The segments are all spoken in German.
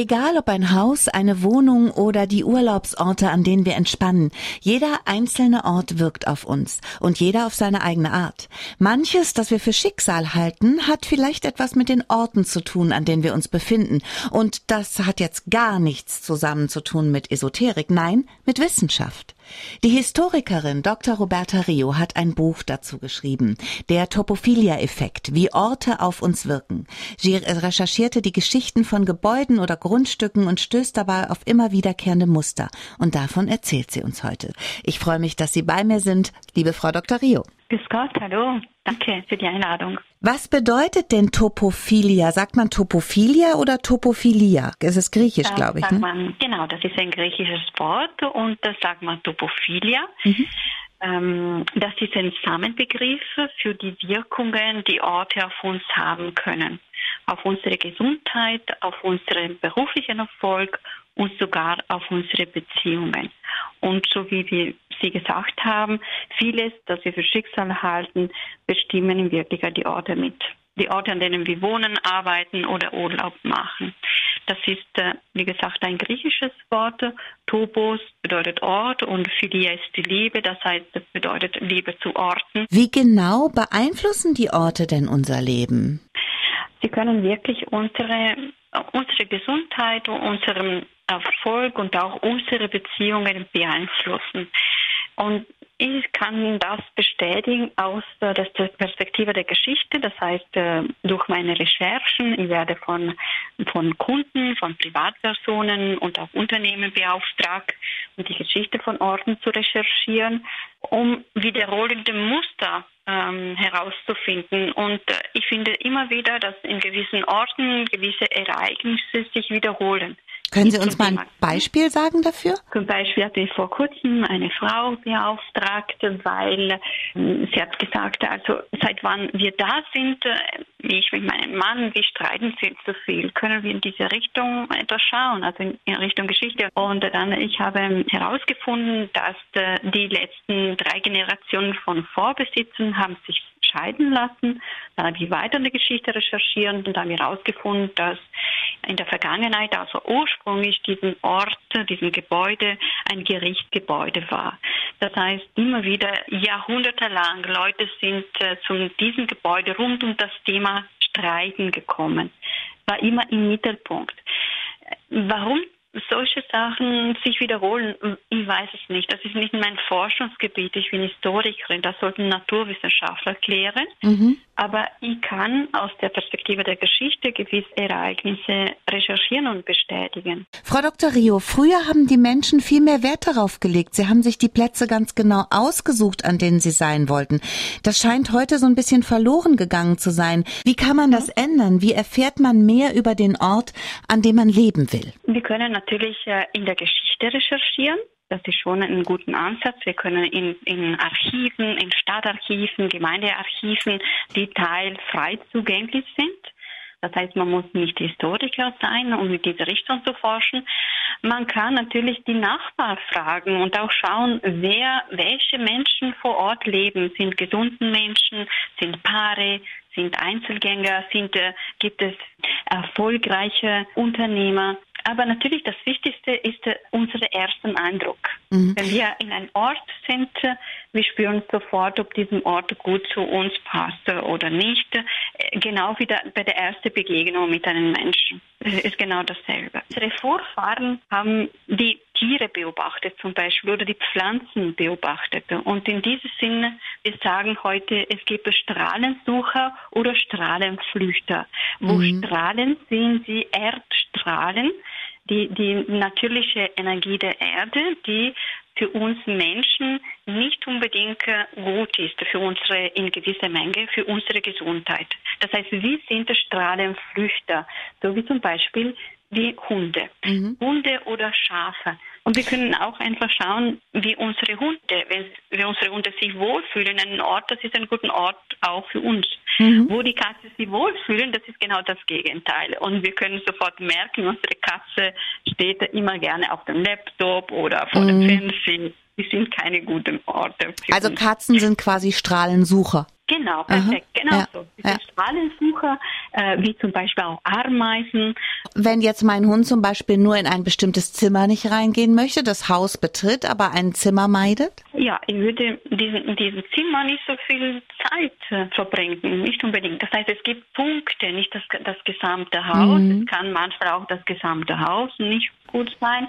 Egal ob ein Haus, eine Wohnung oder die Urlaubsorte, an denen wir entspannen, jeder einzelne Ort wirkt auf uns und jeder auf seine eigene Art. Manches, das wir für Schicksal halten, hat vielleicht etwas mit den Orten zu tun, an denen wir uns befinden. Und das hat jetzt gar nichts zusammen zu tun mit Esoterik, nein, mit Wissenschaft. Die Historikerin Dr. Roberta Rio hat ein Buch dazu geschrieben, der Topophilia-Effekt, wie Orte auf uns wirken. Sie recherchierte die Geschichten von Gebäuden oder Grundstücken und stößt dabei auf immer wiederkehrende Muster. Und davon erzählt sie uns heute. Ich freue mich, dass Sie bei mir sind, liebe Frau Dr. Rio. Grüß Gott, hallo. Danke für die Einladung. Was bedeutet denn Topophilia? Sagt man Topophilia oder Topophilia? Es ist griechisch, glaube ich. Ne? Man, genau, das ist ein griechisches Wort und das sagt man Topophilia. Mhm. Ähm, das ist ein Samenbegriff für die Wirkungen, die Orte auf uns haben können. Auf unsere Gesundheit, auf unseren beruflichen Erfolg und sogar auf unsere Beziehungen. Und so wie wir Sie gesagt haben, vieles, das wir für Schicksal halten, bestimmen in Wirklichkeit die Orte mit. Die Orte, an denen wir wohnen, arbeiten oder Urlaub machen. Das ist, äh, wie gesagt, ein griechisches Wort. Topos bedeutet Ort und Philia ist die Liebe, das heißt, das bedeutet Liebe zu Orten. Wie genau beeinflussen die Orte denn unser Leben? Sie können wirklich unsere, unsere Gesundheit, unseren Erfolg und auch unsere Beziehungen beeinflussen. Und ich kann das bestätigen aus der Perspektive der Geschichte, das heißt äh, durch meine Recherchen. Ich werde von, von Kunden, von Privatpersonen und auch Unternehmen beauftragt, um die Geschichte von Orten zu recherchieren, um wiederholende Muster ähm, herauszufinden. Und äh, ich finde immer wieder, dass in gewissen Orten gewisse Ereignisse sich wiederholen. Können Sie uns mal ein Beispiel sagen dafür? Zum Beispiel hatte ich vor kurzem eine Frau beauftragt, weil ähm, sie hat gesagt, also seit wann wir da sind, äh, ich mit meinem Mann, wir streiten viel zu viel. Können wir in diese Richtung etwas schauen, also in, in Richtung Geschichte? Und dann, ich habe herausgefunden, dass äh, die letzten drei Generationen von Vorbesitzern haben sich scheiden lassen. Dann habe ich weiter in der Geschichte recherchiert und habe herausgefunden, dass in der Vergangenheit, also ursprünglich diesen Ort, diesen Gebäude ein Gerichtsgebäude war. Das heißt, immer wieder jahrhundertelang Leute sind äh, zu diesem Gebäude rund um das Thema Streiten gekommen. War immer im Mittelpunkt. Warum solche Sachen sich wiederholen, ich weiß es nicht. Das ist nicht mein Forschungsgebiet. Ich bin Historikerin. Das sollten Naturwissenschaftler klären. Mhm. Aber ich kann aus der Perspektive der Geschichte gewisse Ereignisse recherchieren und bestätigen. Frau Dr. Rio, früher haben die Menschen viel mehr Wert darauf gelegt. Sie haben sich die Plätze ganz genau ausgesucht, an denen sie sein wollten. Das scheint heute so ein bisschen verloren gegangen zu sein. Wie kann man das ändern? Wie erfährt man mehr über den Ort, an dem man leben will? Wir können natürlich äh, in der Geschichte recherchieren. Das ist schon ein guter Ansatz. Wir können in, in Archiven, in Stadtarchiven, Gemeindearchiven, die teilfrei zugänglich sind. Das heißt, man muss nicht Historiker sein, um in diese Richtung zu forschen. Man kann natürlich die Nachbarn fragen und auch schauen, wer, welche Menschen vor Ort leben. Sind gesunden Menschen, sind Paare, sind Einzelgänger, sind, äh, gibt es erfolgreiche Unternehmer. Aber natürlich das Wichtigste ist äh, unser erster Eindruck. Mhm. Wenn wir in einem Ort sind, äh, wir spüren sofort, ob diesem Ort gut zu uns passt oder nicht. Äh, genau wie bei der ersten Begegnung mit einem Menschen. Es ist genau dasselbe. Unsere Vorfahren haben die Tiere beobachtet zum Beispiel oder die Pflanzen beobachtet. Und in diesem Sinne, wir sagen heute, es gibt Strahlensucher oder Strahlenflüchter. Wo mhm. Strahlen sehen sie Erdstrahlen, die, die natürliche Energie der Erde, die für uns Menschen nicht unbedingt gut ist, für unsere, in gewisser Menge, für unsere Gesundheit. Das heißt, wir sind Strahlenflüchter, so wie zum Beispiel die Hunde. Mhm. Hunde oder Schafe. Und wir können auch einfach schauen, wie unsere Hunde, wenn, wenn unsere Hunde sich wohlfühlen an einem Ort, das ist ein guter Ort auch für uns. Mhm. Wo die Katze sich wohlfühlen, das ist genau das Gegenteil. Und wir können sofort merken, unsere Katze steht immer gerne auf dem Laptop oder vor mhm. dem Fernsehen. Die sind keine guten Orte. also. Katzen sind quasi Strahlensucher. Genau, perfekt, Aha. genau ja. so. Diese ja. Strahlensucher äh, wie zum Beispiel auch Ameisen. Wenn jetzt mein Hund zum Beispiel nur in ein bestimmtes Zimmer nicht reingehen möchte, das Haus betritt, aber ein Zimmer meidet? Ja, ich würde diesen, in diesem Zimmer nicht so viel Zeit äh, verbringen, nicht unbedingt. Das heißt, es gibt Punkte, nicht das, das gesamte Haus. Mhm. Es kann manchmal auch das gesamte Haus nicht gut sein.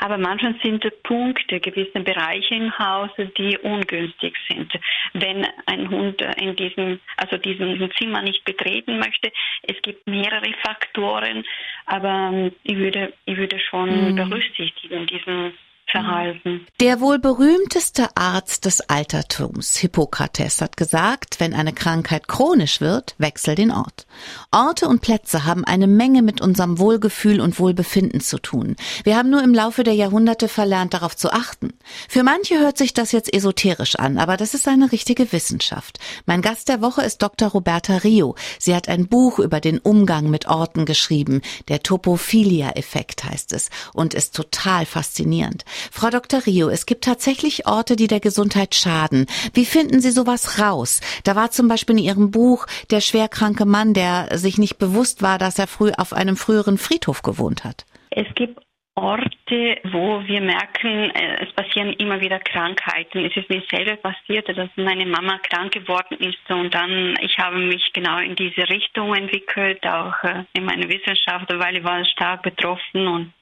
Aber manchmal sind Punkte, gewisse Bereiche im Haus, die ungünstig sind. Wenn ein Hund in diesem, also diesem Zimmer nicht betreten möchte, es gibt mehrere Faktoren, aber ähm, ich würde, ich würde schon mhm. berücksichtigen diesen verhalten. Der wohl berühmteste Arzt des Altertums, Hippokrates, hat gesagt, wenn eine Krankheit chronisch wird, wechsel den Ort. Orte und Plätze haben eine Menge mit unserem Wohlgefühl und Wohlbefinden zu tun. Wir haben nur im Laufe der Jahrhunderte verlernt, darauf zu achten. Für manche hört sich das jetzt esoterisch an, aber das ist eine richtige Wissenschaft. Mein Gast der Woche ist Dr. Roberta Rio. Sie hat ein Buch über den Umgang mit Orten geschrieben. Der Topophilia-Effekt heißt es und ist total faszinierend. Frau Dr. Rio, es gibt tatsächlich Orte, die der Gesundheit schaden. Wie finden Sie sowas raus? Da war zum Beispiel in Ihrem Buch der schwerkranke Mann, der sich nicht bewusst war, dass er früh auf einem früheren Friedhof gewohnt hat. Es gibt Orte, wo wir merken, äh, es passieren immer wieder Krankheiten. Es ist mir selber passiert, dass meine Mama krank geworden ist und dann, ich habe mich genau in diese Richtung entwickelt, auch äh, in meiner Wissenschaft, weil ich war stark betroffen und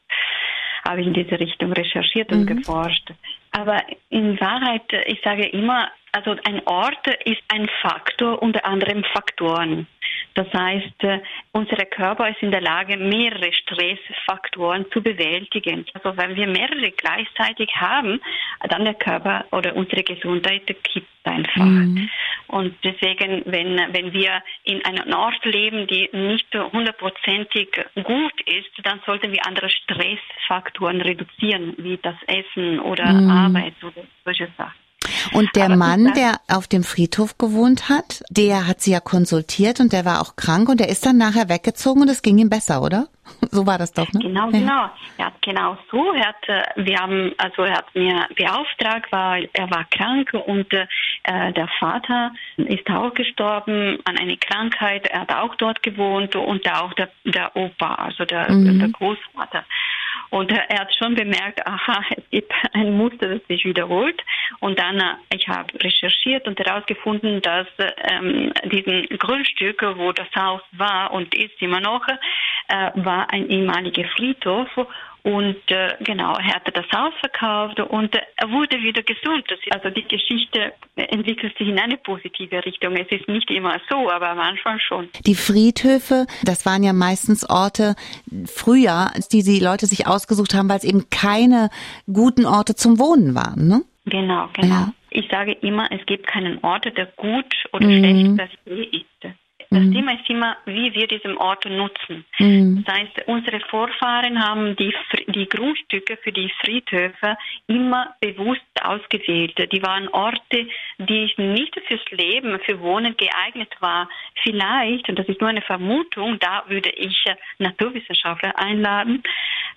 habe ich in diese Richtung recherchiert und mhm. geforscht. Aber in Wahrheit, ich sage immer, also ein Ort ist ein Faktor unter anderem Faktoren. Das heißt, äh, unser Körper ist in der Lage, mehrere Stressfaktoren zu bewältigen. Also wenn wir mehrere gleichzeitig haben, dann der Körper oder unsere Gesundheit kippt einfach. Mhm. Und deswegen, wenn, wenn wir in einem Ort leben, die nicht hundertprozentig gut ist, dann sollten wir andere Stressfaktoren reduzieren, wie das Essen oder mhm. Arbeit oder solche Sachen. Und der Aber Mann, der auf dem Friedhof gewohnt hat, der hat sie ja konsultiert und der war auch krank und der ist dann nachher weggezogen und es ging ihm besser, oder? So war das doch, ne? Genau, ja. genau. Er hat genau so. Er hat, äh, wir haben, also er hat mir beauftragt, weil er war krank und äh, der Vater ist auch gestorben an einer Krankheit. Er hat auch dort gewohnt und auch der, der Opa, also der, mhm. der Großvater. Und er hat schon bemerkt, aha, es gibt ein Muster, das sich wiederholt. Und dann, äh, ich habe recherchiert und herausgefunden, dass ähm, diesen Grundstück, wo das Haus war und ist immer noch, äh, war ein ehemaliger Friedhof und äh, genau, er hatte das Haus verkauft und äh, er wurde wieder gesund. also die Geschichte entwickelt sich in eine positive Richtung. Es ist nicht immer so, aber manchmal schon. Die Friedhöfe, das waren ja meistens Orte früher, die die Leute sich ausgesucht haben, weil es eben keine guten Orte zum Wohnen waren, ne? Genau, genau. Ja. Ich sage immer, es gibt keinen Ort, der gut oder mhm. schlecht per se ist. Das mhm. Thema ist immer, wie wir diesen Ort nutzen. Mhm. Das heißt, unsere Vorfahren haben die, die Grundstücke für die Friedhöfe immer bewusst ausgewählt. Die waren Orte, die nicht fürs Leben, für Wohnen geeignet waren. Vielleicht, und das ist nur eine Vermutung, da würde ich Naturwissenschaftler einladen,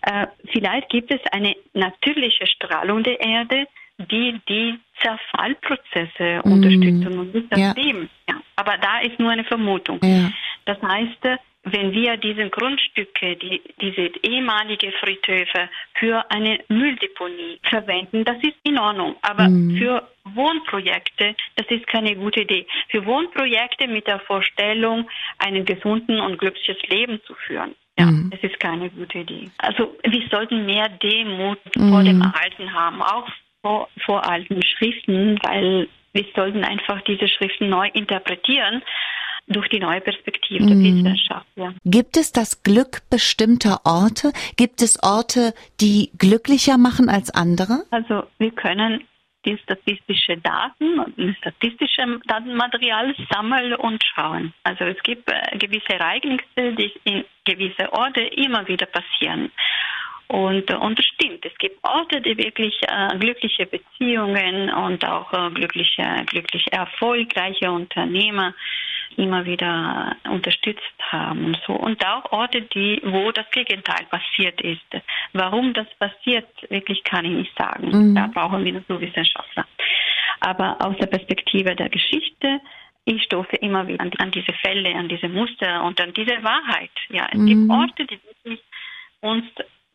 äh, vielleicht gibt es eine natürliche Strahlung der Erde, die die Zerfallprozesse mm. unterstützen und nicht das ja. Leben. Aber da ist nur eine Vermutung. Ja. Das heißt, wenn wir diese Grundstücke, die, diese ehemalige Friedhöfe für eine Mülldeponie verwenden, das ist in Ordnung. Aber mm. für Wohnprojekte, das ist keine gute Idee. Für Wohnprojekte mit der Vorstellung, einen gesunden und glückliches Leben zu führen. Ja, mm. es ist keine gute Idee. Also wir sollten mehr Demut mm. vor dem Erhalten haben, auch vor, vor alten Schriften, weil wir sollten einfach diese Schriften neu interpretieren durch die neue Perspektive der mm. Wissenschaft. Ja. Gibt es das Glück bestimmter Orte? Gibt es Orte, die glücklicher machen als andere? Also wir können die statistische Daten und statistische Datenmaterial sammeln und schauen. Also es gibt äh, gewisse Ereignisse, die in gewisse Orte immer wieder passieren. Und, und das stimmt, es gibt Orte, die wirklich äh, glückliche Beziehungen und auch äh, glückliche, glücklich erfolgreiche Unternehmer immer wieder unterstützt haben und so. Und auch Orte, die, wo das Gegenteil passiert ist. Warum das passiert, wirklich kann ich nicht sagen. Mhm. Da brauchen wir Naturwissenschaftler. Aber aus der Perspektive der Geschichte ich stoße immer wieder an, an, diese Fälle, an diese Muster und an diese Wahrheit. Ja, es mhm. gibt Orte, die wirklich uns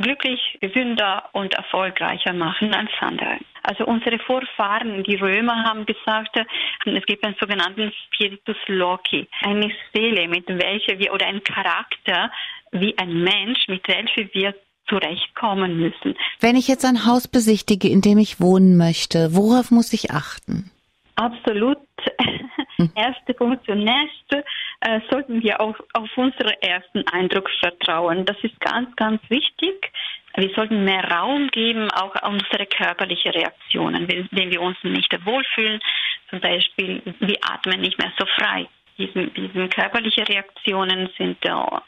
glücklich, gesünder und erfolgreicher machen als andere. Also unsere Vorfahren, die Römer, haben gesagt, es gibt einen sogenannten Spiritus Loci, eine Seele, mit welcher wir oder ein Charakter wie ein Mensch, mit welchem wir zurechtkommen müssen. Wenn ich jetzt ein Haus besichtige, in dem ich wohnen möchte, worauf muss ich achten? Absolut. Hm. Erste Punkt zunächst äh, sollten wir auf, auf unseren ersten Eindruck vertrauen. Das ist ganz, ganz wichtig. Wir sollten mehr Raum geben, auch unsere körperlichen Reaktionen, wenn, wir uns nicht wohlfühlen. Zum Beispiel, wir atmen nicht mehr so frei. Diese, diese körperlichen Reaktionen sind ähm,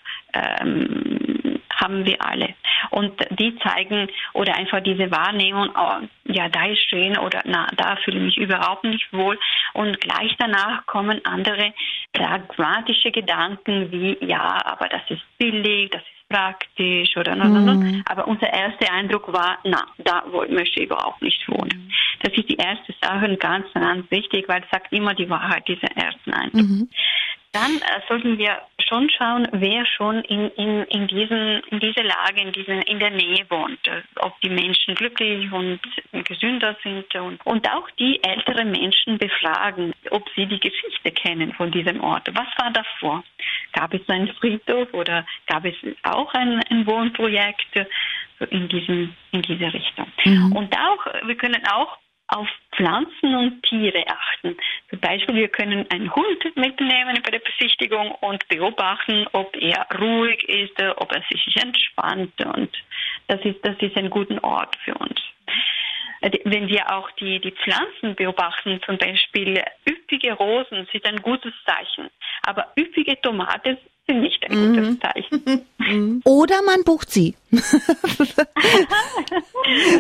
haben wir alle. Und die zeigen oder einfach diese Wahrnehmung, oh, ja, da ist schön oder na, da fühle ich mich überhaupt nicht wohl. Und gleich danach kommen andere pragmatische Gedanken wie, ja, aber das ist billig, das ist praktisch oder no, no, no. Mhm. Aber unser erster Eindruck war, na, da möchte ich überhaupt nicht wohnen. Das ist die erste Sache ganz, ganz wichtig, weil es sagt immer die Wahrheit, dieser ersten Eindruck. Mhm dann äh, sollten wir schon schauen, wer schon in, in, in, diesen, in dieser Lage, in, diesen, in der Nähe wohnt. Ob die Menschen glücklich und gesünder sind und, und auch die älteren Menschen befragen, ob sie die Geschichte kennen von diesem Ort. Was war davor? Gab es einen Friedhof oder gab es auch ein, ein Wohnprojekt in, diesem, in diese Richtung? Mhm. Und auch, wir können auch auf Pflanzen und Tiere achten. Zum Beispiel, wir können einen Hund mitnehmen bei der Besichtigung und beobachten, ob er ruhig ist, ob er sich entspannt und das ist, das ist ein guter Ort für uns. Wenn wir auch die, die Pflanzen beobachten, zum Beispiel üppige Rosen sind ein gutes Zeichen, aber üppige Tomaten sind nicht ein gutes mhm. Zeichen. Oder man bucht sie.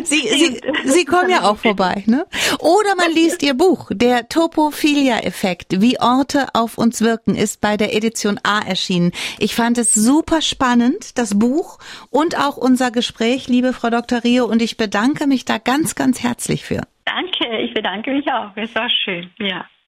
sie, sie, sie kommen ja auch vorbei, ne? Oder man liest ihr Buch. Der Topophilia-Effekt, wie Orte auf uns wirken, ist bei der Edition A erschienen. Ich fand es super spannend, das Buch und auch unser Gespräch, liebe Frau Dr. Rio, und ich bedanke mich da ganz, ganz herzlich für. Danke, ich bedanke mich auch. Es war schön, ja.